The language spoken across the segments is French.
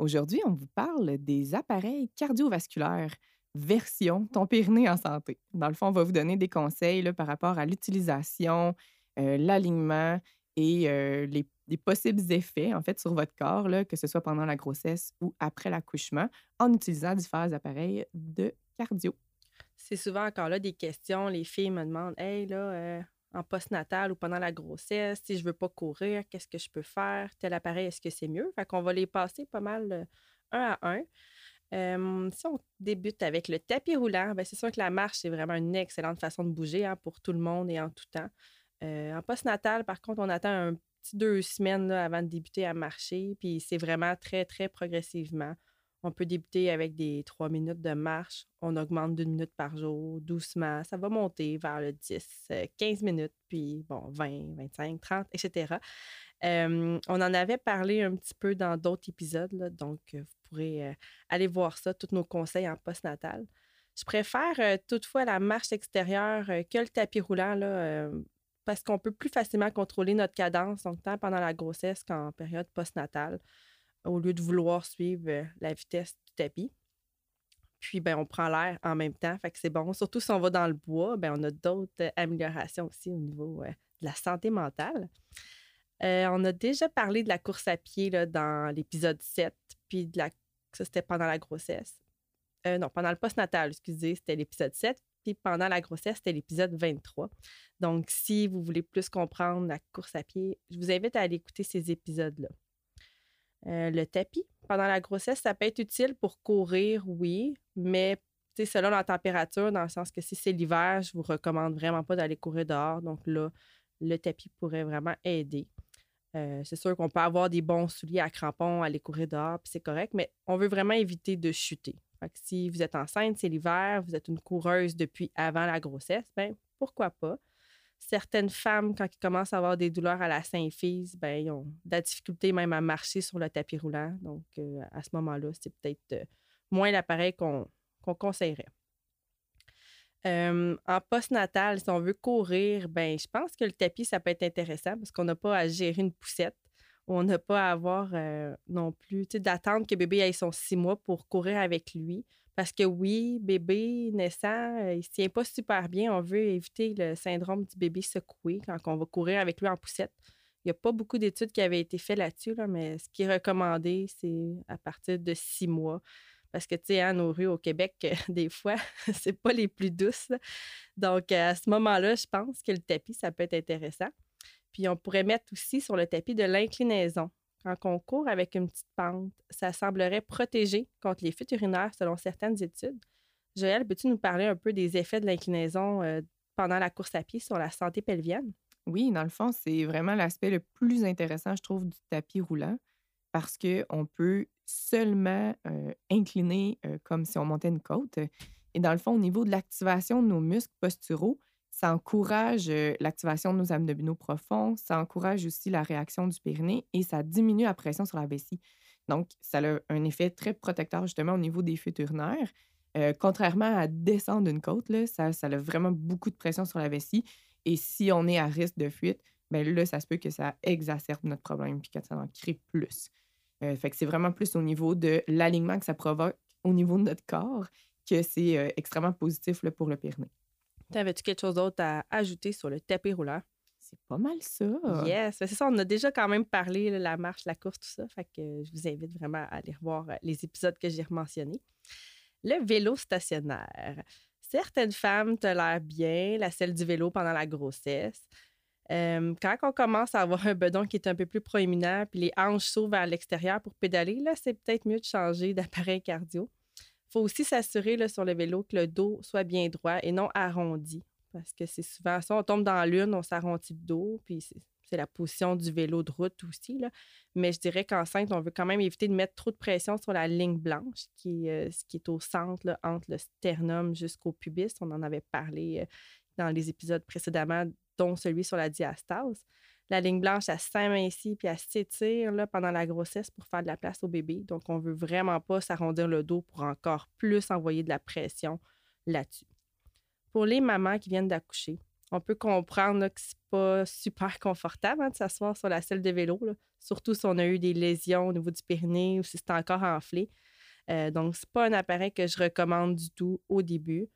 Aujourd'hui, on vous parle des appareils cardiovasculaires version ton périnée en santé. Dans le fond, on va vous donner des conseils par rapport à l'utilisation, euh, l'alignement et euh, les, les possibles effets en fait sur votre corps, que ce soit pendant la grossesse ou après l'accouchement, en utilisant différents appareils de cardio. C'est souvent encore là des questions. Les filles me demandent Hey, là, euh, en postnatal ou pendant la grossesse, si je veux pas courir, qu'est-ce que je peux faire? Tel appareil, est-ce que c'est mieux? Fait qu'on va les passer pas mal euh, un à un. Si on débute avec le tapis roulant, ben c'est sûr que la marche, c'est vraiment une excellente façon de bouger hein, pour tout le monde et en tout temps. Euh, en postnatal, par contre, on attend un petit deux semaines avant de débuter à marcher, puis c'est vraiment très, très progressivement. On peut débuter avec des trois minutes de marche. On augmente d'une minute par jour, doucement. Ça va monter vers le 10, 15 minutes, puis bon, 20, 25, 30, etc. Euh, on en avait parlé un petit peu dans d'autres épisodes, donc euh, vous pourrez euh, aller voir ça, tous nos conseils en postnatal. Je préfère euh, toutefois la marche extérieure euh, que le tapis roulant, euh, parce qu'on peut plus facilement contrôler notre cadence, donc tant pendant la grossesse qu'en période postnatale au lieu de vouloir suivre la vitesse du tapis. Puis, ben, on prend l'air en même temps, fait que c'est bon. Surtout si on va dans le bois, ben, on a d'autres améliorations aussi au niveau de la santé mentale. On a déjà parlé de la course à pied là, dans l'épisode 7, puis de la... ça, c'était pendant la grossesse. Euh, non, pendant le postnatal, excusez, c'était l'épisode 7, puis pendant la grossesse, c'était l'épisode 23. Donc, si vous voulez plus comprendre la course à pied, je vous invite à aller écouter ces épisodes-là. Euh, le tapis, pendant la grossesse, ça peut être utile pour courir, oui, mais sais, selon la température, dans le sens que si c'est l'hiver, je vous recommande vraiment pas d'aller courir dehors. Donc là, le tapis pourrait vraiment aider. Euh, c'est sûr qu'on peut avoir des bons souliers à crampons, aller courir dehors, puis c'est correct, mais on veut vraiment éviter de chuter. Si vous êtes enceinte, c'est l'hiver, vous êtes une coureuse depuis avant la grossesse, ben pourquoi pas? Certaines femmes, quand ils commencent à avoir des douleurs à la symphyse, ben, ils ont de la difficulté même à marcher sur le tapis roulant. Donc, euh, à ce moment-là, c'est peut-être euh, moins l'appareil qu'on conseillerait. Euh, en postnatal, si on veut courir, ben, je pense que le tapis, ça peut être intéressant parce qu'on n'a pas à gérer une poussette. On n'a pas à avoir non plus d'attendre que bébé ait son six mois pour courir avec lui. Parce que oui, bébé naissant, euh, il ne se tient pas super bien. On veut éviter le syndrome du bébé secoué quand on va courir avec lui en poussette. Il n'y a pas beaucoup d'études qui avaient été faites là-dessus, là, mais ce qui est recommandé, c'est à partir de six mois. Parce que, tu sais, hein, nos rues au Québec, des fois, c'est pas les plus douces. Donc, euh, à ce moment-là, je pense que le tapis, ça peut être intéressant. Puis, on pourrait mettre aussi sur le tapis de l'inclinaison. Quand on court avec une petite pente, ça semblerait protéger contre les fuites urinaires selon certaines études. Joël, peux-tu nous parler un peu des effets de l'inclinaison euh, pendant la course à pied sur la santé pelvienne? Oui, dans le fond, c'est vraiment l'aspect le plus intéressant, je trouve, du tapis roulant parce qu'on peut seulement euh, incliner euh, comme si on montait une côte. Et dans le fond, au niveau de l'activation de nos muscles posturaux, ça encourage l'activation de nos abdominaux profonds, ça encourage aussi la réaction du périnée et ça diminue la pression sur la vessie. Donc, ça a un effet très protecteur justement au niveau des fuites urinaires. Contrairement à descendre une côte, là, ça, ça a vraiment beaucoup de pression sur la vessie. Et si on est à risque de fuite, ben là, ça se peut que ça exacerbe notre problème puis que ça en crée plus. Fait que c'est vraiment plus au niveau de l'alignement que ça provoque au niveau de notre corps que c'est extrêmement positif là, pour le périnée. Avais-tu quelque chose d'autre à ajouter sur le tapis roulant? C'est pas mal ça. Yes, c'est ça. On a déjà quand même parlé, la marche, la course, tout ça. Fait que je vous invite vraiment à aller revoir euh, les épisodes que j'ai mentionnés. Le vélo stationnaire. Certaines femmes tolèrent bien la selle du vélo pendant la grossesse. Euh, quand on commence à avoir un bedon qui est un peu plus proéminent, puis les hanches s'ouvrent vers l'extérieur pour pédaler, là, c'est peut-être mieux de changer d'appareil cardio. Faut aussi s'assurer sur le vélo que le dos soit bien droit et non arrondi. Parce que c'est souvent ça, on tombe dans l'une, on s'arrondit le dos, puis c'est la position du vélo de route aussi. Mais je dirais qu'enceinte, on veut quand même éviter de mettre trop de pression sur la ligne blanche, qui, est, ce qui est au centre, entre le sternum jusqu'au pubis. On en avait parlé dans les épisodes précédemment, dont celui sur la diastase. La ligne blanche, elle s'amincit puis elle s'étire pendant la grossesse pour faire de la place au bébé. Donc, on ne veut vraiment pas s'arrondir le dos pour encore plus envoyer de la pression là-dessus. Pour les mamans qui viennent d'accoucher, on peut comprendre que ce n'est pas super confortable hein, de s'asseoir sur la selle de vélo, surtout si on a eu des lésions au niveau du périnée ou si c'est encore enflé. Euh, donc, ce n'est pas un appareil que je recommande du tout au début.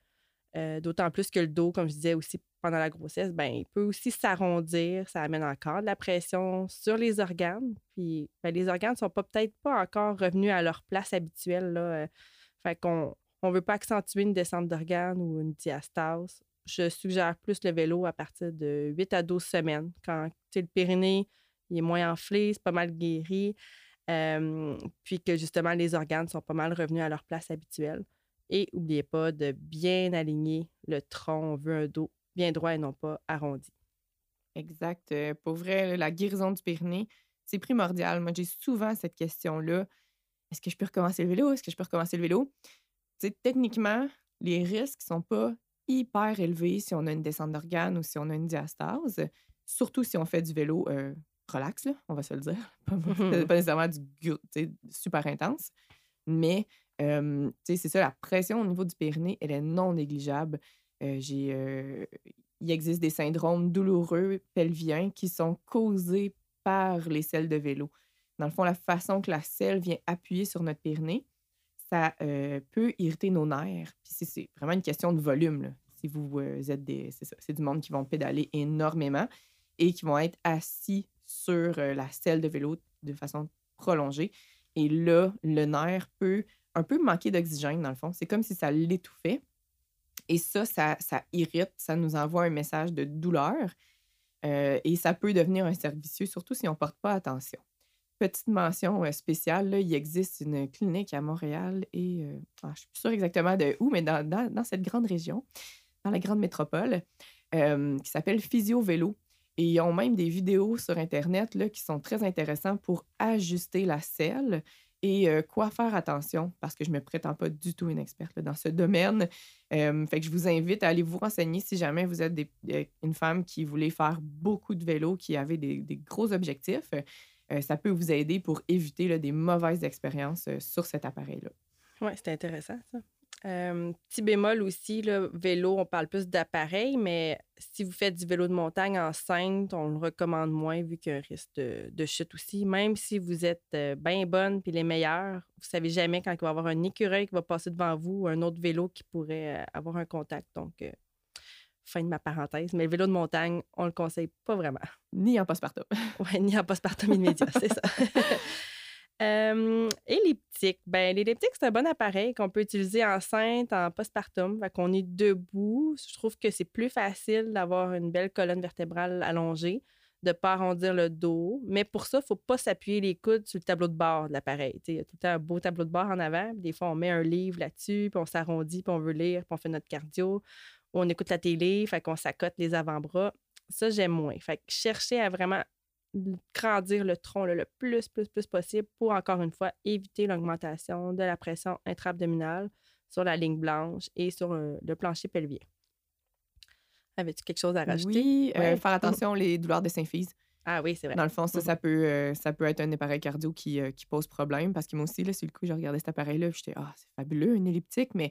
Euh, d'autant plus que le dos, comme je disais aussi pendant la grossesse, ben, il peut aussi s'arrondir. Ça amène encore de la pression sur les organes. Ben, les organes ne sont peut-être pas encore revenus à leur place habituelle. Là. Euh. fait qu'on on ne veut pas accentuer une descente d'organes ou une diastase je suggère plus le vélo à partir de 8 à 12 semaines. Quand le périnée il est moins enflé, c'est pas mal guéri, puis que justement les organes sont pas mal revenus à leur place habituelle. Et n'oubliez pas de bien aligner le tronc. On veut un dos bien droit et non pas arrondi. Exact. Euh, pour vrai, la guérison du périnée, c'est primordial. Moi, j'ai souvent cette question-là. Est-ce que je peux recommencer le vélo? Est-ce que je peux recommencer le vélo? techniquement, les risques ne sont pas hyper élevé si on a une descente d'organes ou si on a une diastase, surtout si on fait du vélo euh, relax, on va se le dire. pas, nécessairement du super intense. Mais c'est ça, la pression au niveau du périnée, elle est non négligeable. J'ai, il existe des syndromes douloureux pelviens qui sont causés par les selles de vélo. Dans le fond, la façon que la selle vient appuyer sur notre périnée, ça peut irriter nos nerfs. Puis c'est vraiment une question de volume. Si vous êtes des. C'est du monde qui vont pédaler énormément et qui vont être assis sur la selle de vélo de façon prolongée. Et là, le nerf peut un peu manquer d'oxygène, dans le fond. C'est comme si ça l'étouffait. Et ça, ça, irrite, ça nous envoie un message de douleur. et ça peut devenir un servicieux, surtout si on ne porte pas attention petite mention spéciale, il existe une clinique à Montréal et ah, je ne suis plus sûre exactement de où, mais dans, cette grande région, dans la grande métropole, qui s'appelle Physio Vélo. Et ils ont même des vidéos sur Internet là, qui sont très intéressantes pour ajuster la selle et quoi faire attention, parce que je ne me prétends pas du tout une experte dans ce domaine. fait que je vous invite à aller vous renseigner si jamais vous êtes une femme qui voulait faire beaucoup de vélo, qui avait des gros objectifs. Euh, ça peut vous aider pour éviter des mauvaises expériences euh, sur cet appareil-là. Oui, c'est intéressant ça. Euh, petit bémol aussi, le vélo, on parle plus d'appareil, mais si vous faites du vélo de montagne enceinte, on le recommande moins vu qu'il y a un risque de, chute aussi. Même si vous êtes bien bonne puis les meilleurs, vous savez jamais quand il va y avoir un écureuil qui va passer devant vous ou un autre vélo qui pourrait avoir un contact. Donc, Fin de ma parenthèse. Mais le vélo de montagne, on le conseille pas vraiment. Ni en postpartum. oui, ni en postpartum immédiat, c'est ça. Euh, Ben, l'elliptique, c'est un bon appareil qu'on peut utiliser enceinte, en postpartum. Fait qu'on est debout. Je trouve que c'est plus facile d'avoir une belle colonne vertébrale allongée, de ne pas arrondir le dos. Mais pour ça, il ne faut pas s'appuyer les coudes sur le tableau de bord de l'appareil. Il y a tout un beau tableau de bord en avant. Des fois, on met un livre là-dessus, puis on s'arrondit, puis on veut lire, puis on fait notre cardio on écoute la télé, fait qu'on s'accote les avant-bras. Ça, j'aime moins. Fait que chercher à vraiment grandir le tronc le plus, plus, plus possible pour, encore une fois, éviter l'augmentation de la pression intra-abdominale sur la ligne blanche et sur euh, le plancher pelvien. Avais-tu quelque chose à rajouter? Oui, euh, faire attention aux douleurs de symphyse. Ah oui, c'est vrai. Dans le fond, ça, ça, mm-hmm. peut, euh, ça peut être un appareil cardio qui, pose problème parce que moi aussi, là, sur le coup, je regardais cet appareil-là, j'étais, ah, c'est fabuleux, une elliptique, mais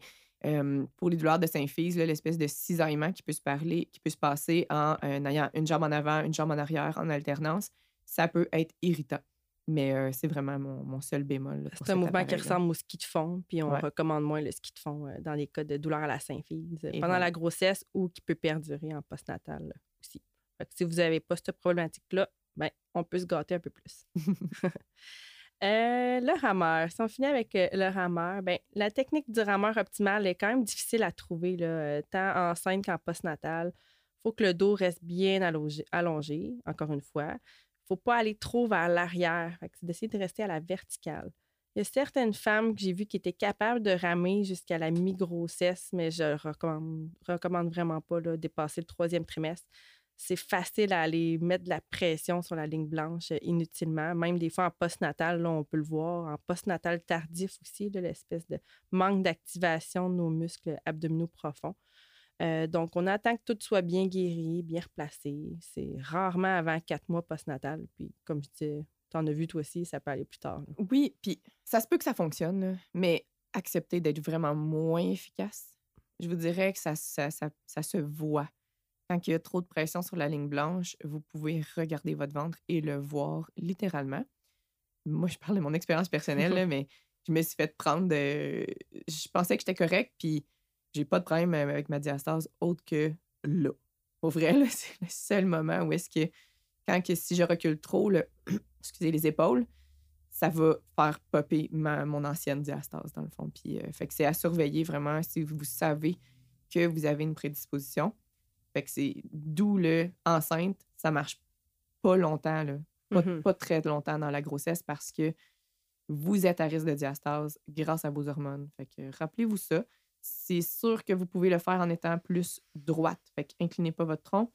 pour les douleurs de symphyse, l'espèce de cisaillement qui peut se parler, qui peut se passer en euh, ayant une jambe en avant, une jambe en arrière en alternance, ça peut être irritant. Mais euh, c'est vraiment mon, seul bémol. C'est un mouvement qui ressemble au ski de fond, puis on recommande moins le ski de fond euh, dans les cas de douleur à la symphyse pendant la grossesse ou qui peut perdurer en postnatal aussi. si vous n'avez pas cette problématique-là, ben, on peut se gâter un peu plus. Euh, le rameur. Si on finit avec euh, le rameur, ben, la technique du rameur optimal est quand même difficile à trouver, là, euh, tant enceinte qu'en postnatal. Il faut que le dos reste bien allongé, encore une fois. Il ne faut pas aller trop vers l'arrière. C'est d'essayer de rester à la verticale. Il y a certaines femmes que j'ai vues qui étaient capables de ramer jusqu'à la mi-grossesse, mais je ne recommande, recommande vraiment pas de dépasser le troisième trimestre. C'est facile à aller mettre de la pression sur la ligne blanche euh, inutilement. Même des fois en postnatal, là, on peut le voir. En postnatal tardif aussi, l'espèce de manque d'activation de nos muscles abdominaux profonds. Euh, donc, on attend que tout soit bien guéri, bien replacé. C'est rarement avant quatre mois postnatal. Puis, comme je disais, tu en as vu toi aussi, ça peut aller plus tard. Oui, puis ça se peut que ça fonctionne, mais accepter d'être vraiment moins efficace, je vous dirais que ça, se voit. Quand il y a trop de pression sur la ligne blanche, vous pouvez regarder votre ventre et le voir littéralement. Moi, je parle de mon expérience personnelle, mais je me suis fait prendre de. Je pensais que j'étais correct, puis j'ai pas de problème avec ma diastase autre que là. Au vrai, c'est le seul moment où est-ce que, quand que si je recule trop, le, excusez, les épaules, ça va faire popper ma, mon ancienne diastase, dans le fond. Puis, euh, fait que c'est à surveiller vraiment si vous savez que vous avez une prédisposition. Fait que c'est d'où le enceinte, ça marche pas longtemps, là. Pas, mm-hmm. pas, très longtemps dans la grossesse parce que vous êtes à risque de diastase grâce à vos hormones. Fait que rappelez-vous ça c'est sûr que vous pouvez le faire en étant plus droite. Fait inclinez pas votre tronc,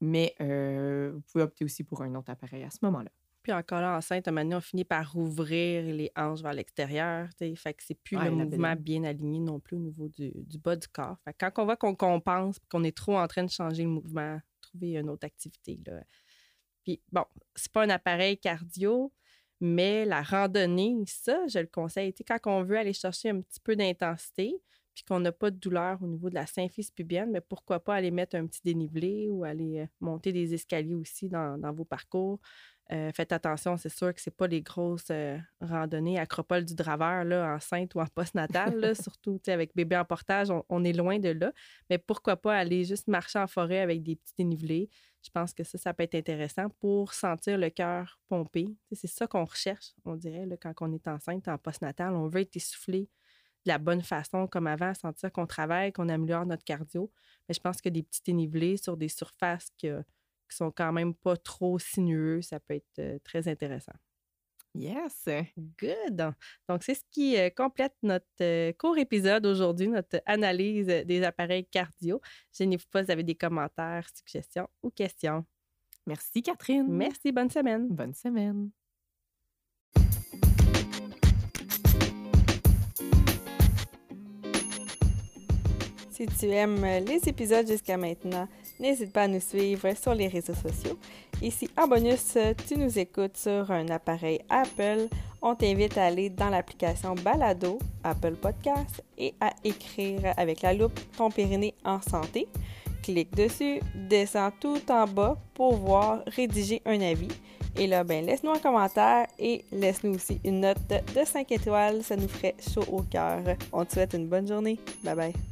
mais euh, vous pouvez opter aussi pour un autre appareil à ce moment-là. Puis encore là, enceinte, à un moment on finit par ouvrir les hanches vers l'extérieur. Fait que c'est plus le mouvement bien aligné non plus au niveau du, bas du corps. Fait quand on voit qu'on compense qu'on est trop en train de changer le mouvement, trouver une autre activité. Là. Puis bon, c'est pas un appareil cardio, mais la randonnée, ça, je le conseille. quand on veut aller chercher un petit peu d'intensité, puis qu'on n'a pas de douleur au niveau de la symphyse pubienne, mais pourquoi pas aller mettre un petit dénivelé ou aller euh, monter des escaliers aussi dans, vos parcours. Euh, faites attention, c'est sûr que ce pas les grosses euh, randonnées acropole du draveur là, enceinte ou en postnatal, surtout avec bébé en portage, on, est loin de là. Mais pourquoi pas aller juste marcher en forêt avec des petits dénivelés? Je pense que ça, ça peut être intéressant pour sentir le cœur pomper. C'est ça qu'on recherche, on dirait, là, quand on est enceinte en postnatal. On veut être essoufflé, de la bonne façon comme avant, sentir qu'on travaille, qu'on améliore notre cardio. Mais je pense que des petits dénivelés sur des surfaces qui, qui sont quand même pas trop sinueux, ça peut être euh, très intéressant. Yes! Good! Donc, c'est ce qui euh, complète notre euh, court épisode aujourd'hui, notre analyse des appareils cardio. Gênez-vous pas, vous avez des commentaires, suggestions ou questions? Merci, Catherine. Merci, bonne semaine. Bonne semaine. Si tu aimes les épisodes jusqu'à maintenant, n'hésite pas à nous suivre sur les réseaux sociaux. Si en bonus, tu nous écoutes sur un appareil Apple, on t'invite à aller dans l'application Balado, Apple Podcast, et à écrire avec la loupe ton périnée en santé. Clique dessus, descends tout en bas pour voir rédiger un avis. Et là, ben, laisse-nous un commentaire et laisse-nous aussi une note de 5 étoiles. Ça nous ferait chaud au cœur. On te souhaite une bonne journée. Bye bye.